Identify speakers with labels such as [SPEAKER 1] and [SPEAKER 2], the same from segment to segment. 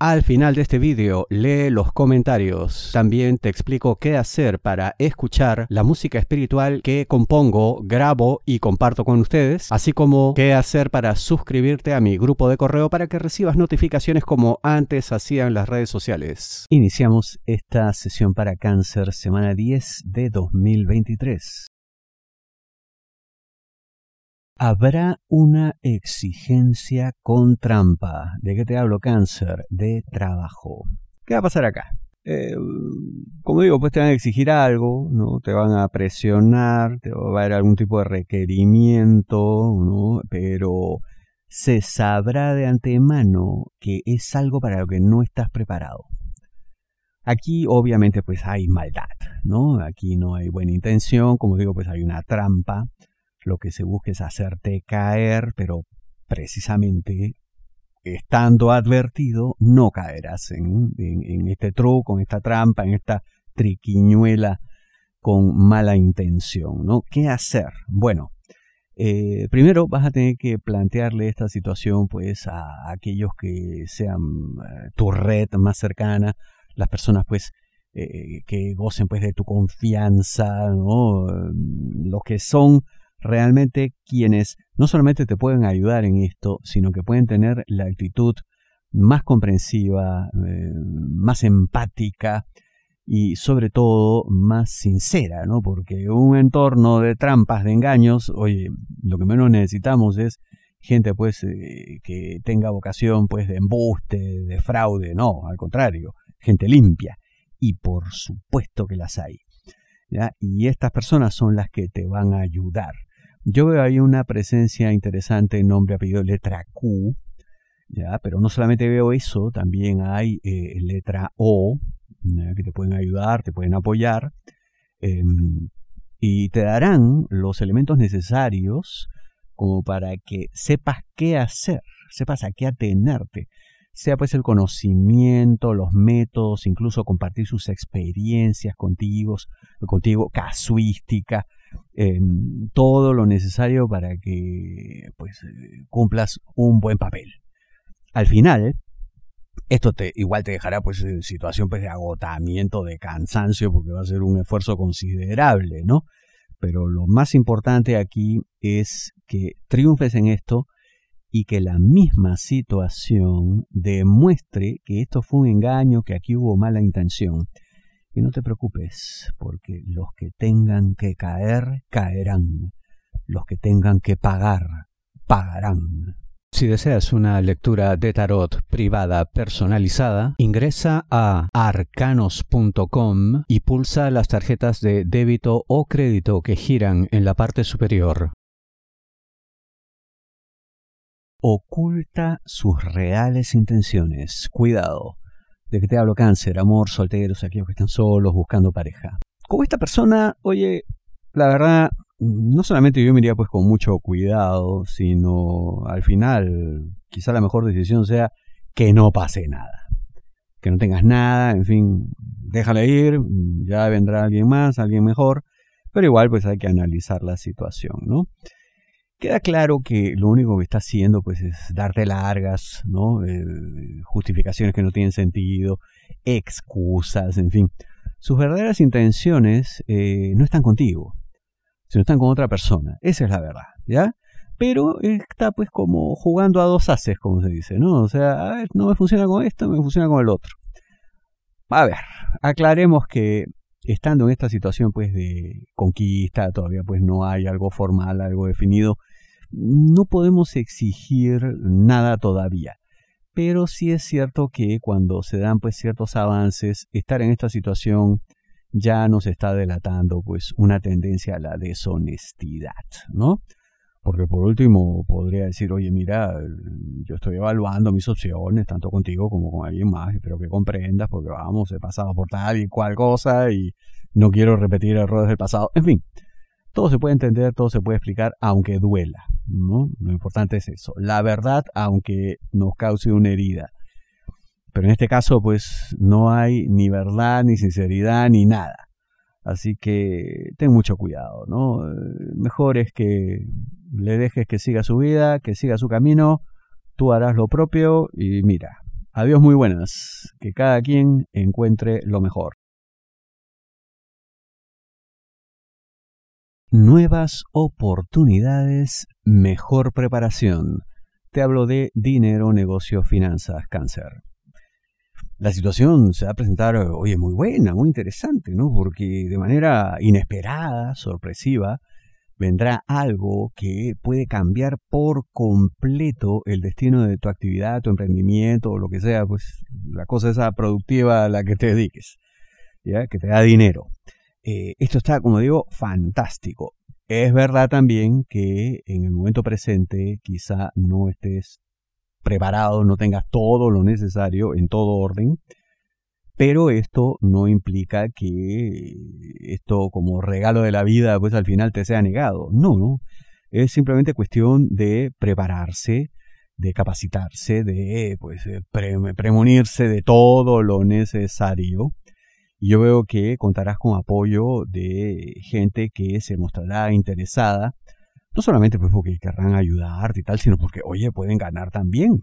[SPEAKER 1] al final de este vídeo lee los comentarios. También te explico qué hacer para escuchar la música espiritual que compongo, grabo y comparto con ustedes, así como qué hacer para suscribirte a mi grupo de correo para que recibas notificaciones como antes hacían las redes sociales. Iniciamos esta sesión para cáncer semana 10 de 2023. Habrá una exigencia con trampa. ¿De qué te hablo, cáncer? De trabajo. ¿Qué va a pasar acá? Eh, como digo, pues te van a exigir algo, ¿no? Te van a presionar, te va a haber algún tipo de requerimiento, ¿no? Pero se sabrá de antemano que es algo para lo que no estás preparado. Aquí obviamente pues hay maldad, ¿no? Aquí no hay buena intención, como digo, pues hay una trampa lo que se busca es hacerte caer, pero precisamente estando advertido no caerás en, este truco, en esta trampa, en esta triquiñuela con mala intención, ¿no? ¿Qué hacer? Bueno, eh, primero vas a tener que plantearle esta situación pues a aquellos que sean eh, tu red más cercana, las personas pues eh, que gocen pues de tu confianza, ¿no? Los que son realmente quienes no solamente te pueden ayudar en esto, sino que pueden tener la actitud más comprensiva, eh, más empática y sobre todo más sincera, ¿no? Porque un entorno de trampas, de engaños, oye, lo que menos necesitamos es gente pues eh, que tenga vocación pues de embuste, de fraude, no, al contrario, gente limpia y por supuesto que las hay. Y estas personas son las que te van a ayudar. Yo veo ahí una presencia interesante nombre, apellido, letra Q, ¿ya? pero no solamente veo eso, también hay eh, letra O, que te pueden ayudar, te pueden apoyar, em, y te darán los elementos necesarios como para que sepas qué hacer, sepas a qué atenerte, sea pues el conocimiento, los métodos, incluso compartir sus experiencias contigo, contigo casuística, Em, todo lo necesario para que pues cumplas un buen papel. Al final, esto te, igual te dejará pues en situación pues, de agotamiento, de cansancio, porque va a ser un esfuerzo considerable, ¿no? Pero lo más importante aquí es que triunfes en esto y que la misma situación demuestre que esto fue un engaño, que aquí hubo mala intención y no te preocupes, porque los que tengan que caer, caerán. Los que tengan que pagar, pagarán. Si deseas una lectura de tarot privada personalizada, ingresa a arcanos.com y pulsa las tarjetas de débito o crédito que giran en la parte superior. Oculta sus reales intenciones. Cuidado ¿De que te hablo cáncer? Amor, solteros, aquellos que están solos, buscando pareja. Como esta persona, oye, la verdad, no solamente yo me iría pues con mucho cuidado, sino al final, quizá la mejor decisión sea que no pase nada. Que no tengas nada, en fin, déjale ir, ya vendrá alguien más, alguien mejor, pero igual pues hay que analizar la situación, ¿no? Queda claro que lo único que está haciendo pues es darte largas, ¿no? Eh, justificaciones que no tienen sentido, excusas, en fin. Sus verdaderas intenciones eh, no están contigo, sino están con otra persona. Esa es la verdad, ¿ya? Pero está pues como jugando a dos haces, como se dice, ¿no? O sea, a ver, no me funciona con esto, me funciona con el otro. A ver, aclaremos que estando en esta situación pues de conquista, todavía pues no hay algo formal, algo definido, no podemos exigir nada todavía. Pero sí es cierto que cuando se dan pues ciertos avances, estar en esta situación ya nos está delatando pues una tendencia a la deshonestidad, ¿no? Porque por último podría decir, oye, mira, yo estoy evaluando mis opciones, tanto contigo como con alguien más, espero que comprendas, porque vamos, he pasado por tal y cual cosa y no quiero repetir errores del pasado. En fin, todo se puede entender, todo se puede explicar, aunque duela. ¿no? Lo importante es eso, la verdad, aunque nos cause una herida. Pero en este caso, pues no hay ni verdad, ni sinceridad, ni nada. Así que ten mucho cuidado, ¿no? Mejor es que le dejes que siga su vida, que siga su camino, tú harás lo propio y mira, adiós muy buenas, que cada quien encuentre lo mejor. Nuevas oportunidades, mejor preparación. Te hablo de dinero, negocio, finanzas, cáncer la situación se va a presentar, oye, muy buena, muy interesante, ¿no? Porque de manera inesperada, sorpresiva, vendrá algo que puede cambiar por completo el destino de tu actividad, tu emprendimiento o lo que sea, pues la cosa esa productiva a la que te dediques, ¿ya? Que te da dinero. Eh, esto está, como digo, fantástico. Es verdad también que en el momento presente quizá no estés preparado, no tengas todo lo necesario en todo orden, pero esto no implica que esto como regalo de la vida pues al final te sea negado. No, no. Es simplemente cuestión de prepararse, de capacitarse, de pues premunirse de todo lo necesario. Y yo veo que contarás con apoyo de gente que se mostrará interesada no solamente pues porque querrán ayudarte y tal, sino porque, oye, pueden ganar también.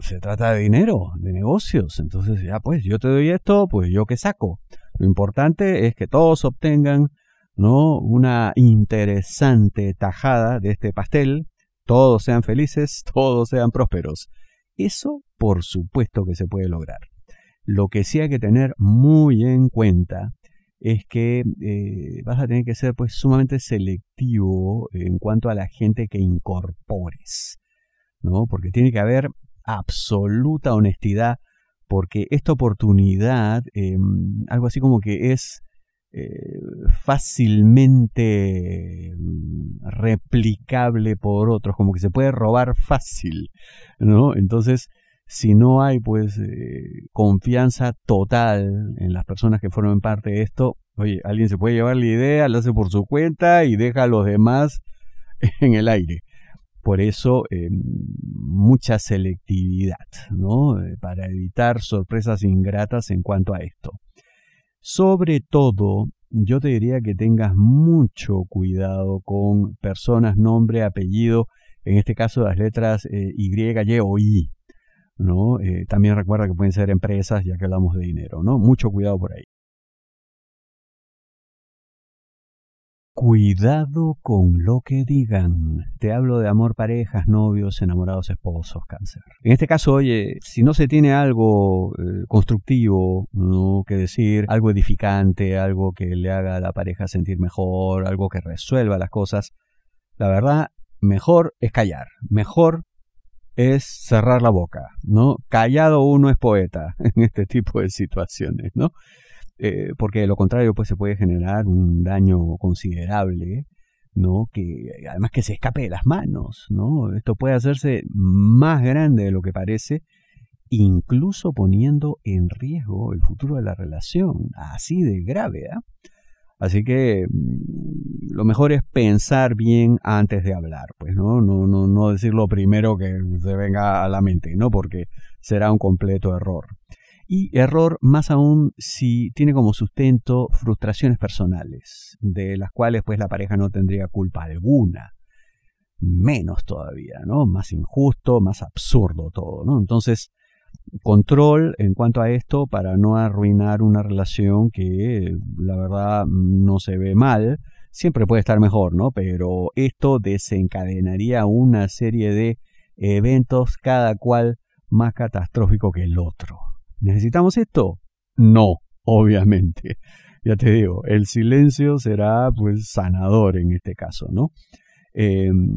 [SPEAKER 1] Se trata de dinero, de negocios. Entonces, ya pues, yo te doy esto, pues yo qué saco. Lo importante es que todos obtengan ¿no? una interesante tajada de este pastel, todos sean felices, todos sean prósperos. Eso, por supuesto que se puede lograr. Lo que sí hay que tener muy en cuenta es que eh, vas a tener que ser pues sumamente selectivo en cuanto a la gente que incorpores, ¿no? Porque tiene que haber absoluta honestidad, porque esta oportunidad, em, algo así como que es eh, fácilmente mm, replicable por otros, como que se puede robar fácil, ¿no? Entonces, si no hay pues eh, confianza total en las personas que forman parte de esto, oye, alguien se puede llevar la idea, la hace por su cuenta y deja a los demás en el aire. Por eso, eh, mucha selectividad, ¿no? Eh, para evitar sorpresas ingratas en cuanto a esto. Sobre todo, yo te diría que tengas mucho cuidado con personas, nombre, apellido, en este caso las letras Y, Y o I, ¿no? Eh, también recuerda que pueden ser empresas, ya que hablamos de dinero, ¿no? Mucho cuidado por ahí. Cuidado con lo que digan. Te hablo de amor, parejas, novios, enamorados, esposos, cáncer. En este caso, oye, si no se tiene algo eh, constructivo ¿no? que decir, algo edificante, algo que le haga a la pareja sentir mejor, algo que resuelva las cosas, la verdad, mejor es callar. Mejor es cerrar la boca, ¿no? Callado uno es poeta en este tipo de situaciones, ¿no? Eh, porque de lo contrario pues se puede generar un daño considerable, ¿no? Que además que se escape de las manos, ¿no? Esto puede hacerse más grande de lo que parece, incluso poniendo en riesgo el futuro de la relación, así de grave, ¿ah? Así que mm, lo mejor es pensar bien antes de hablar, pues no, no, no, no decir lo primero que se venga a la mente, ¿no? Porque será un completo error. Y error más aún si tiene como sustento frustraciones personales, de las cuales pues la pareja no tendría culpa alguna. Menos todavía, ¿no? Más injusto, más absurdo todo, ¿no? Entonces, control en cuanto a esto para no arruinar una relación que la verdad no se ve mal. Siempre puede estar mejor, ¿no? Pero esto desencadenaría una serie de eventos cada cual más catastrófico que el otro. ¿Necesitamos esto? No, obviamente. Ya te digo, el silencio será pues sanador en este caso, ¿no? Em,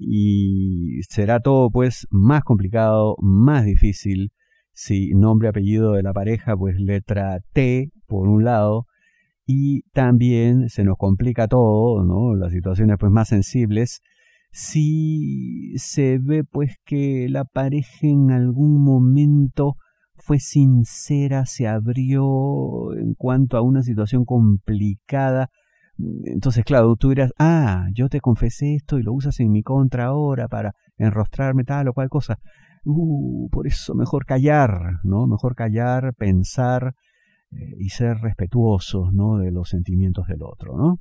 [SPEAKER 1] y será todo pues más complicado, más difícil si nombre, apellido de la pareja, pues letra T por un lado, y también se nos complica todo, ¿no? Las situaciones pues más sensibles si se ve pues que la pareja en algún momento fue sincera, se abrió en cuanto a una situación complicada, entonces, claro, tú dirás, ah, yo te confesé esto y lo usas en mi contra ahora para enrostrarme tal o cual cosa. Uh, por eso mejor callar, ¿no? Mejor callar, pensar eh, y ser respetuosos, ¿no? De los sentimientos del otro, ¿no?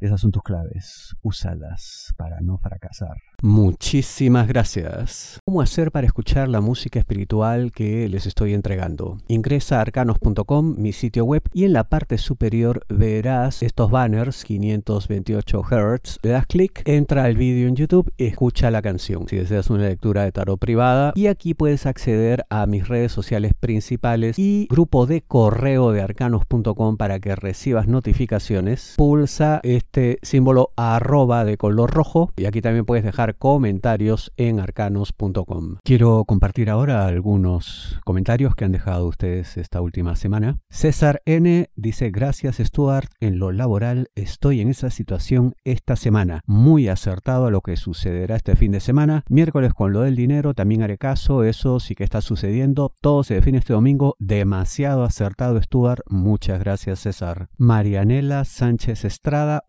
[SPEAKER 1] Esas son tus claves. Úsalas para no fracasar. Muchísimas gracias. ¿Cómo hacer para escuchar la música espiritual que les estoy entregando? Ingresa a arcanos.com, mi sitio web, y en la parte superior verás estos banners 528 Hz. Le das clic, entra al vídeo en YouTube y escucha la canción. Si deseas una lectura de tarot privada, y aquí puedes acceder a mis redes sociales principales y grupo de correo de arcanos.com para que recibas notificaciones. Pulsa este este símbolo arroba de color rojo y aquí también puedes dejar comentarios en arcanos.com. Quiero compartir ahora algunos comentarios que han dejado ustedes esta última semana. César N dice gracias Stuart, en lo laboral estoy en esa situación esta semana, muy acertado a lo que sucederá este fin de semana. Miércoles con lo del dinero también haré caso, eso sí que está sucediendo, todo se define este domingo, demasiado acertado Stuart, muchas gracias César. Marianela Sánchez Estrada,